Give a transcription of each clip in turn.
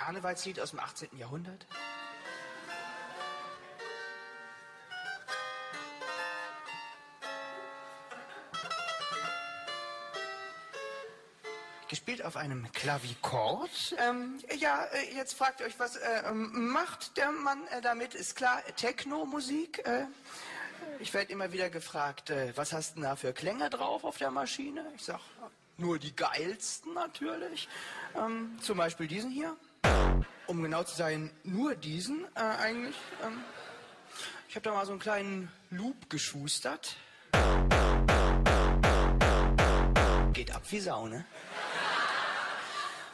Karnevalslied aus dem 18. Jahrhundert? gespielt auf einem Klavikord. Ähm, ja, äh, jetzt fragt ihr euch, was äh, ähm, macht der Mann äh, damit? Ist klar, Techno-Musik. Äh, ich werde immer wieder gefragt, äh, was hast du da für Klänge drauf auf der Maschine? Ich sag, nur die geilsten natürlich. Ähm, zum Beispiel diesen hier. Um genau zu sein, nur diesen äh, eigentlich. Ähm, ich habe da mal so einen kleinen Loop geschustert. Geht ab wie Sau, ne?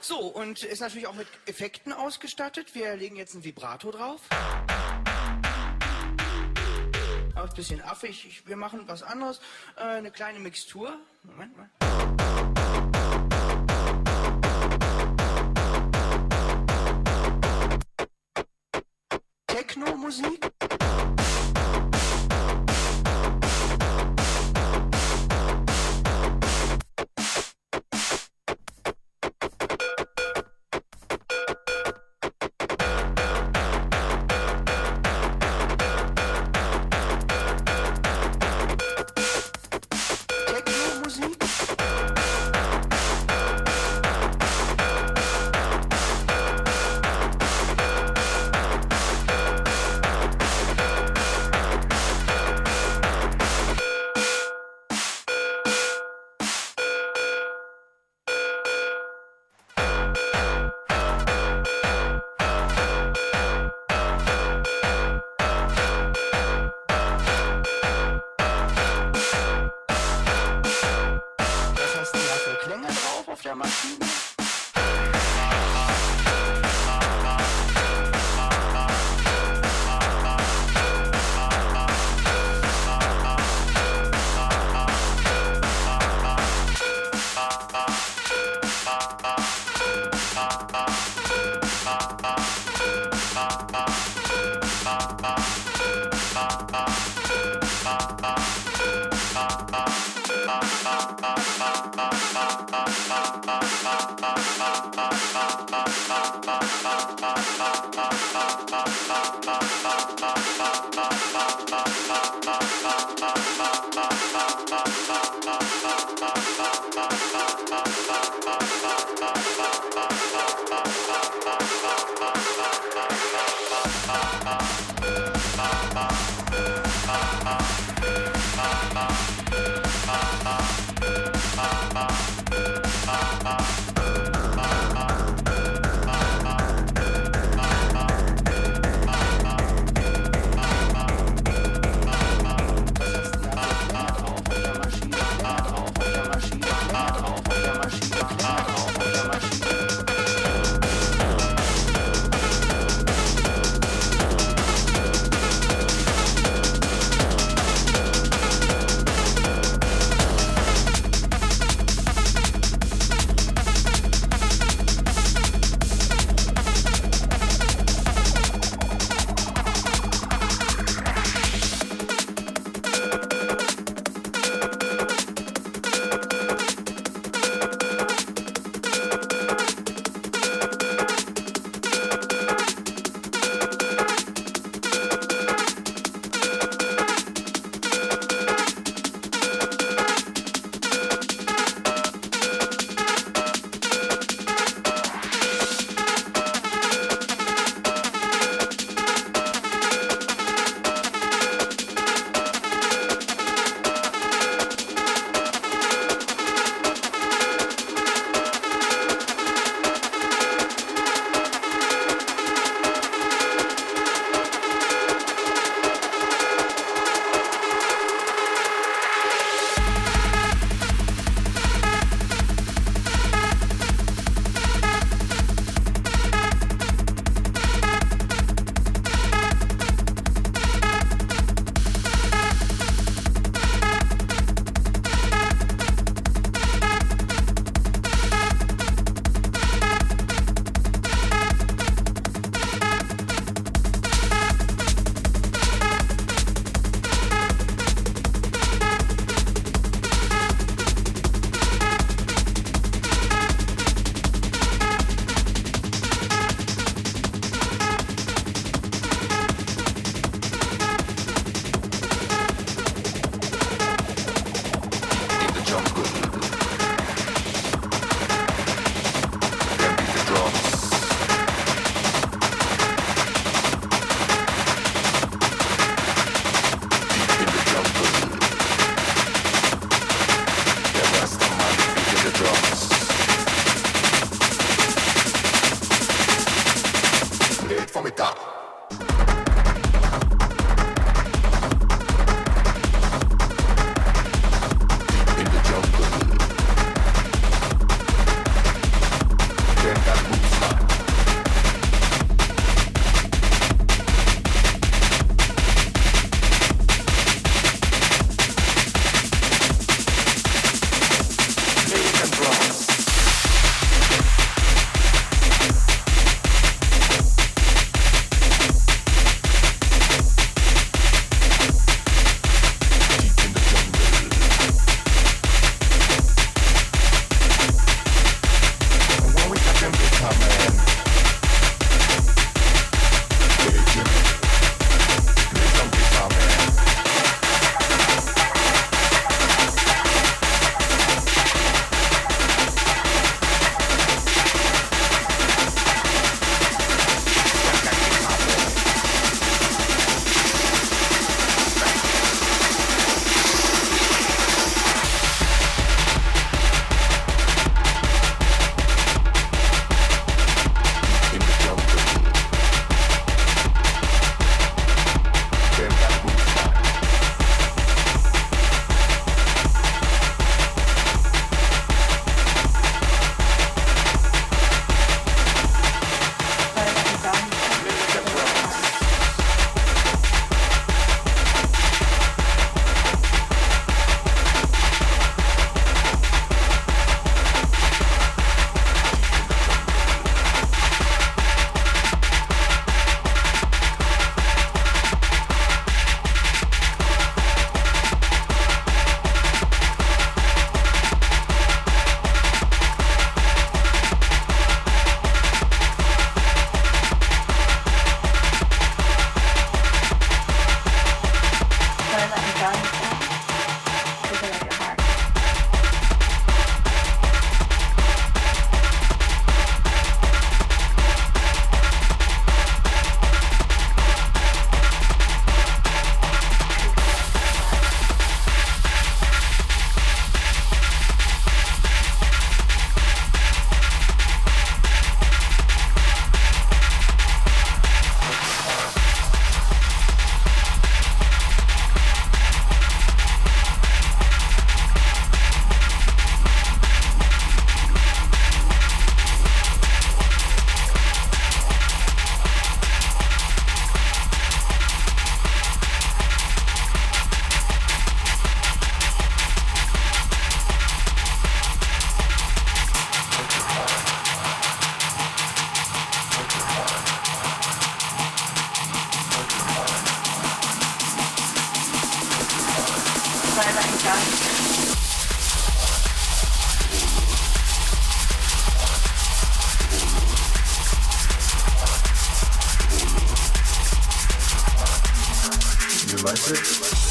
So, und ist natürlich auch mit Effekten ausgestattet. Wir legen jetzt ein Vibrato drauf. Auch ein bisschen affig. Wir machen was anderes. Äh, eine kleine Mixtur. Moment mal. somos. Rent. Like, pop,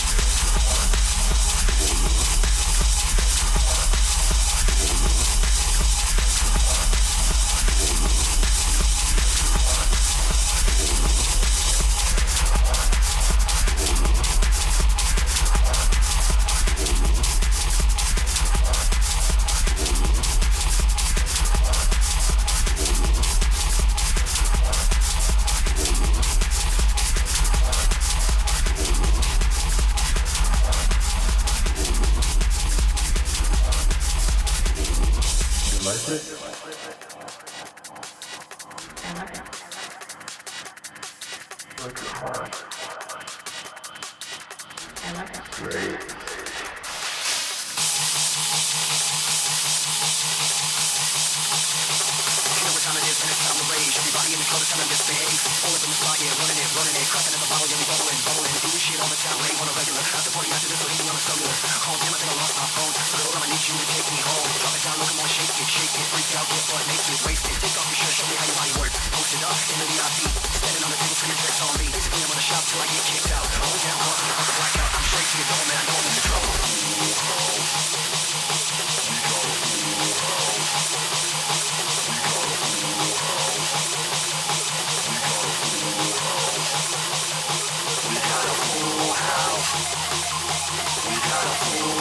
pop,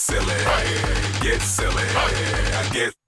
silly, get silly, get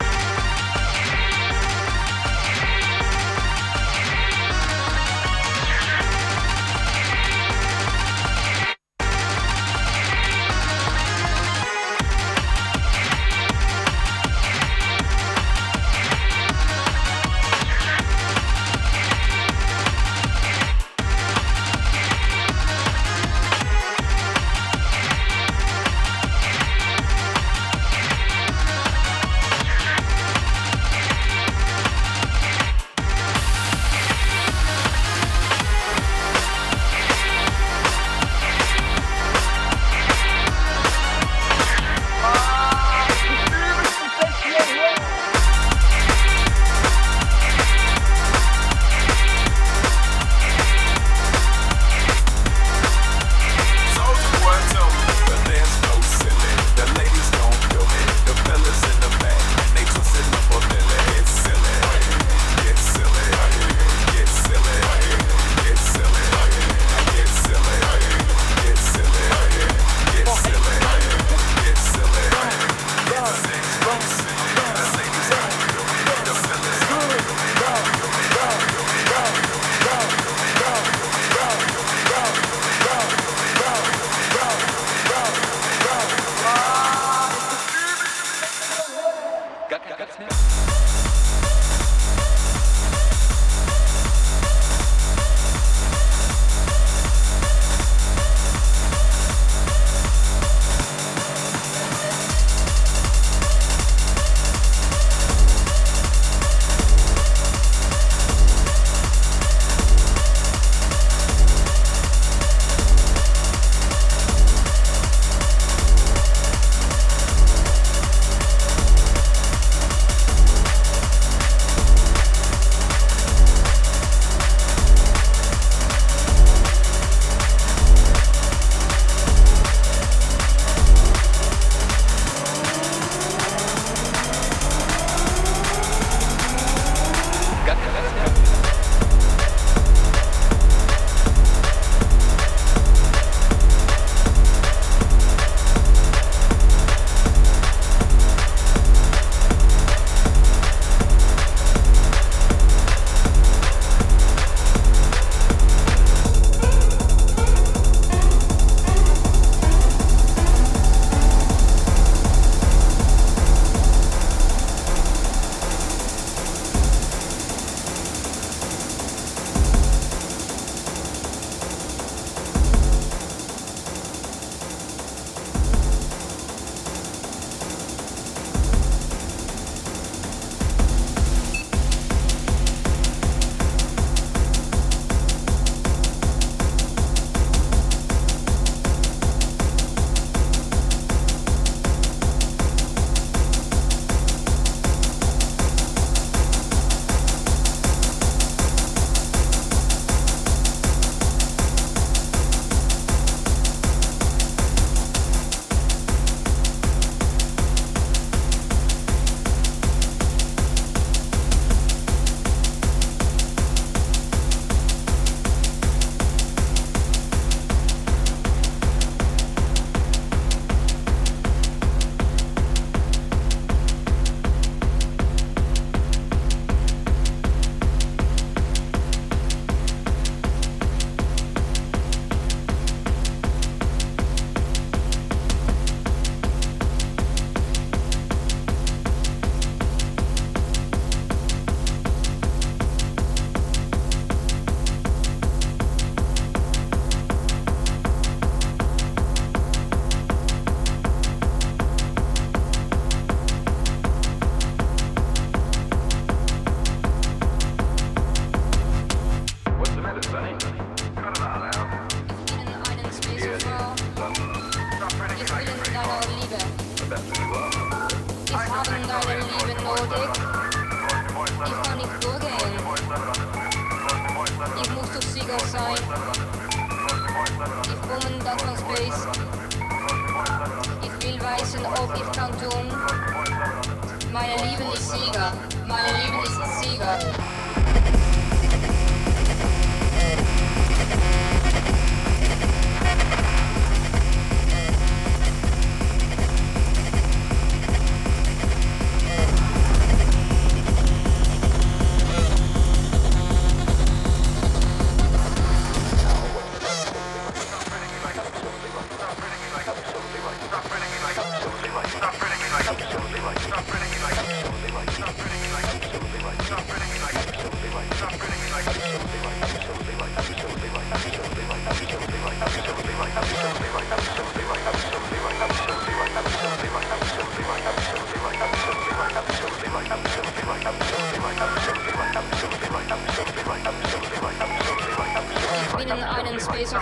space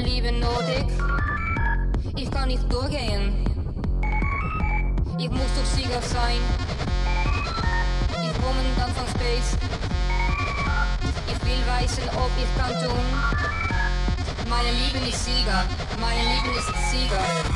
Liebe nötig. Ich kann nicht durchgehen. Ich muss doch Sieger sein. Ich komme dann von Space. Ich will wissen, ob ich kann tun. Meine Liebe ist Sieger. Meine Liebe ist Sieger.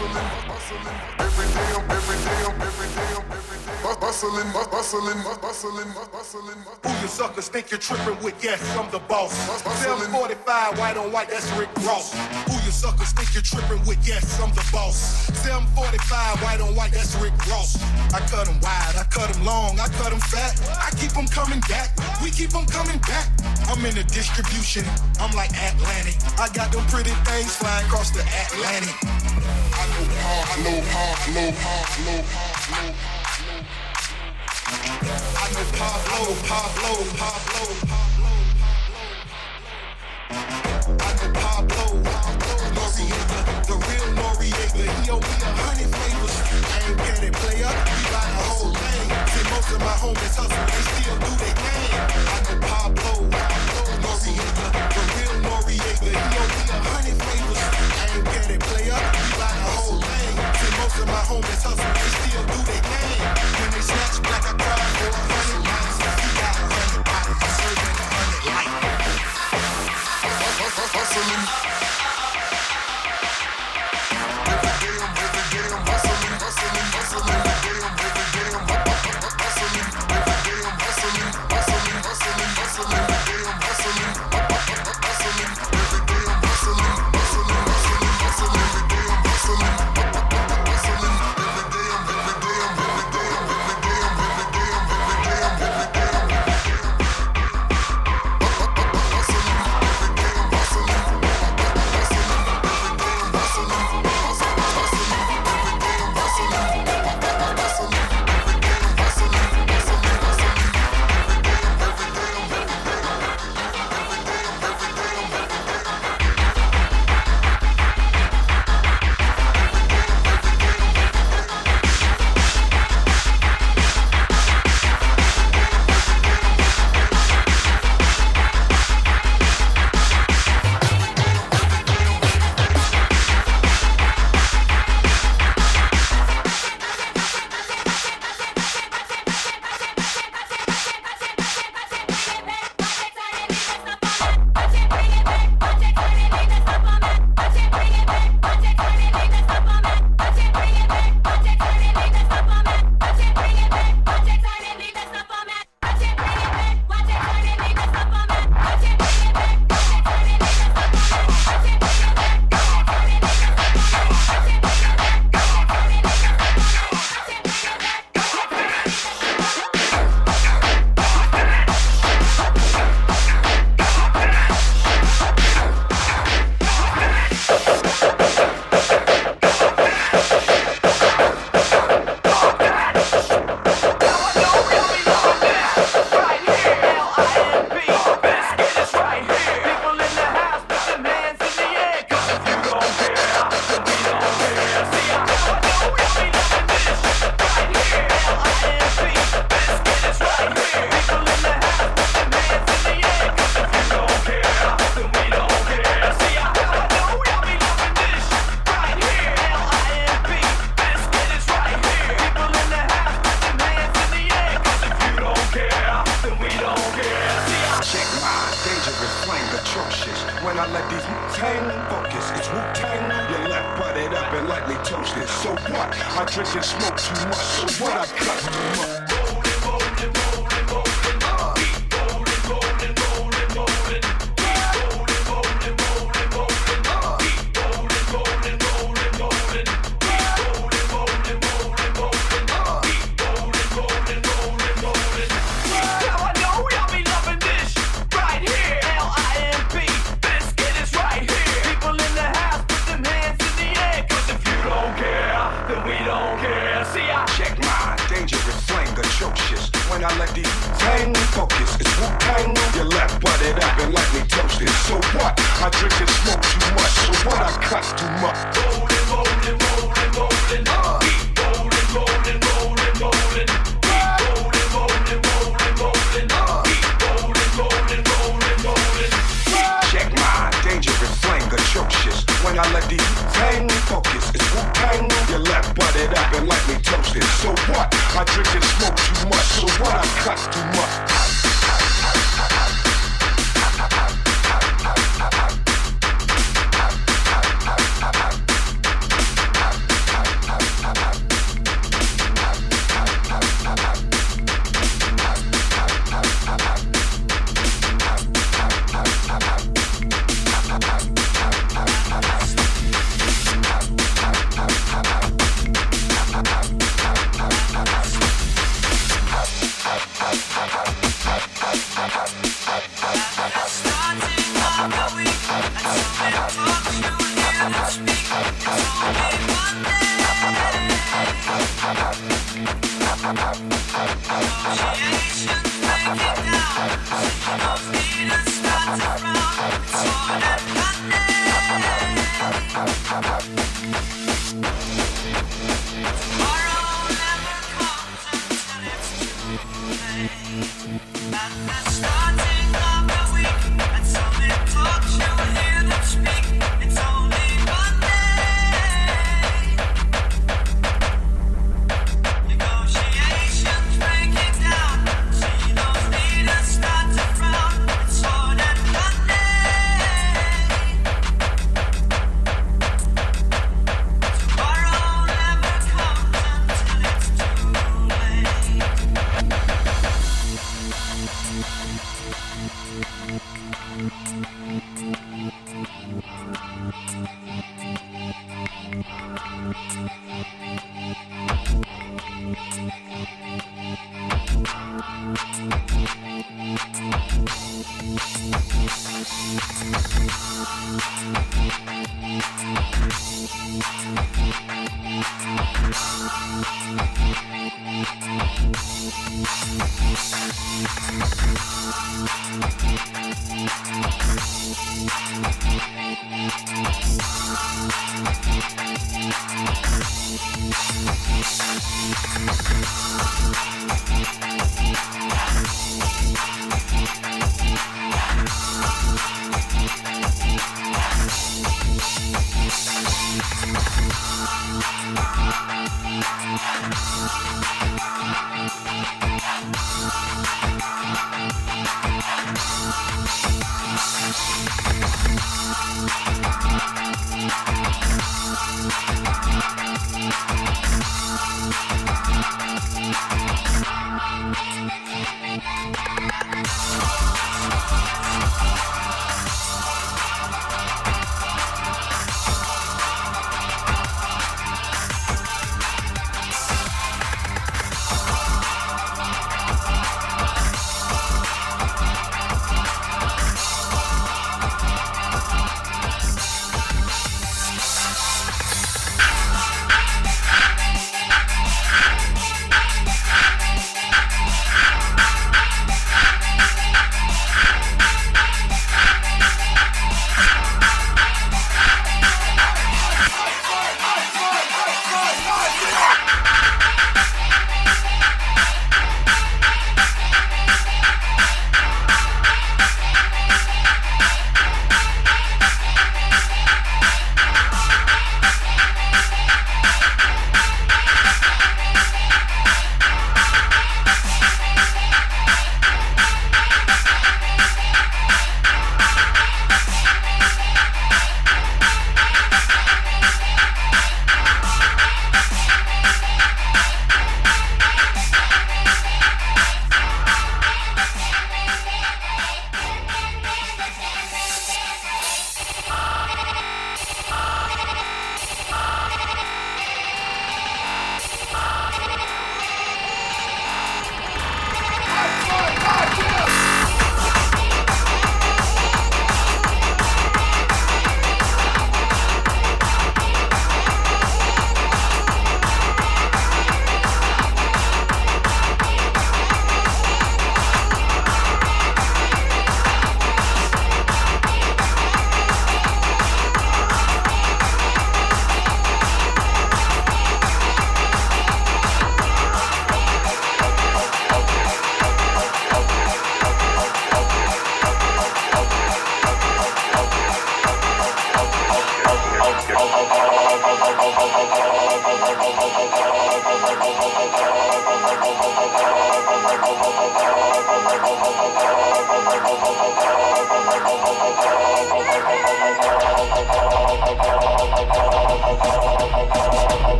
hustling, hustling. Think you're tripping with, yes, I'm the boss. 745, white on white, that's Rick Ross. Who you suckers think you're tripping with, yes, I'm the boss. 745, white on white, that's Rick Ross. I cut them wide, I cut them long, I cut them fat. I keep them coming back, we keep them coming back. I'm in the distribution, I'm like Atlantic. I got them pretty things flying across the Atlantic. I know hard, I know hard, low hard, low hard, low hard. I know Pablo, Pablo, Pablo, Pablo. I know Pablo, Pablo, Noriega, the real Noriega. He owe me a hundred favors. I ain't it, player. We buy the whole thing. See, most of my homies hustle, they still do their thing. I know Pablo, Pablo, Noriega, the real Noriega. He owe me a hundred favors. I ain't it, player. We buy the whole thing. Most of my homies hustle, they still do their thing. When they snatch black, I cry for a hundred miles. He got a hundred bottles, I'm serving a hundred light. Hustling. Thank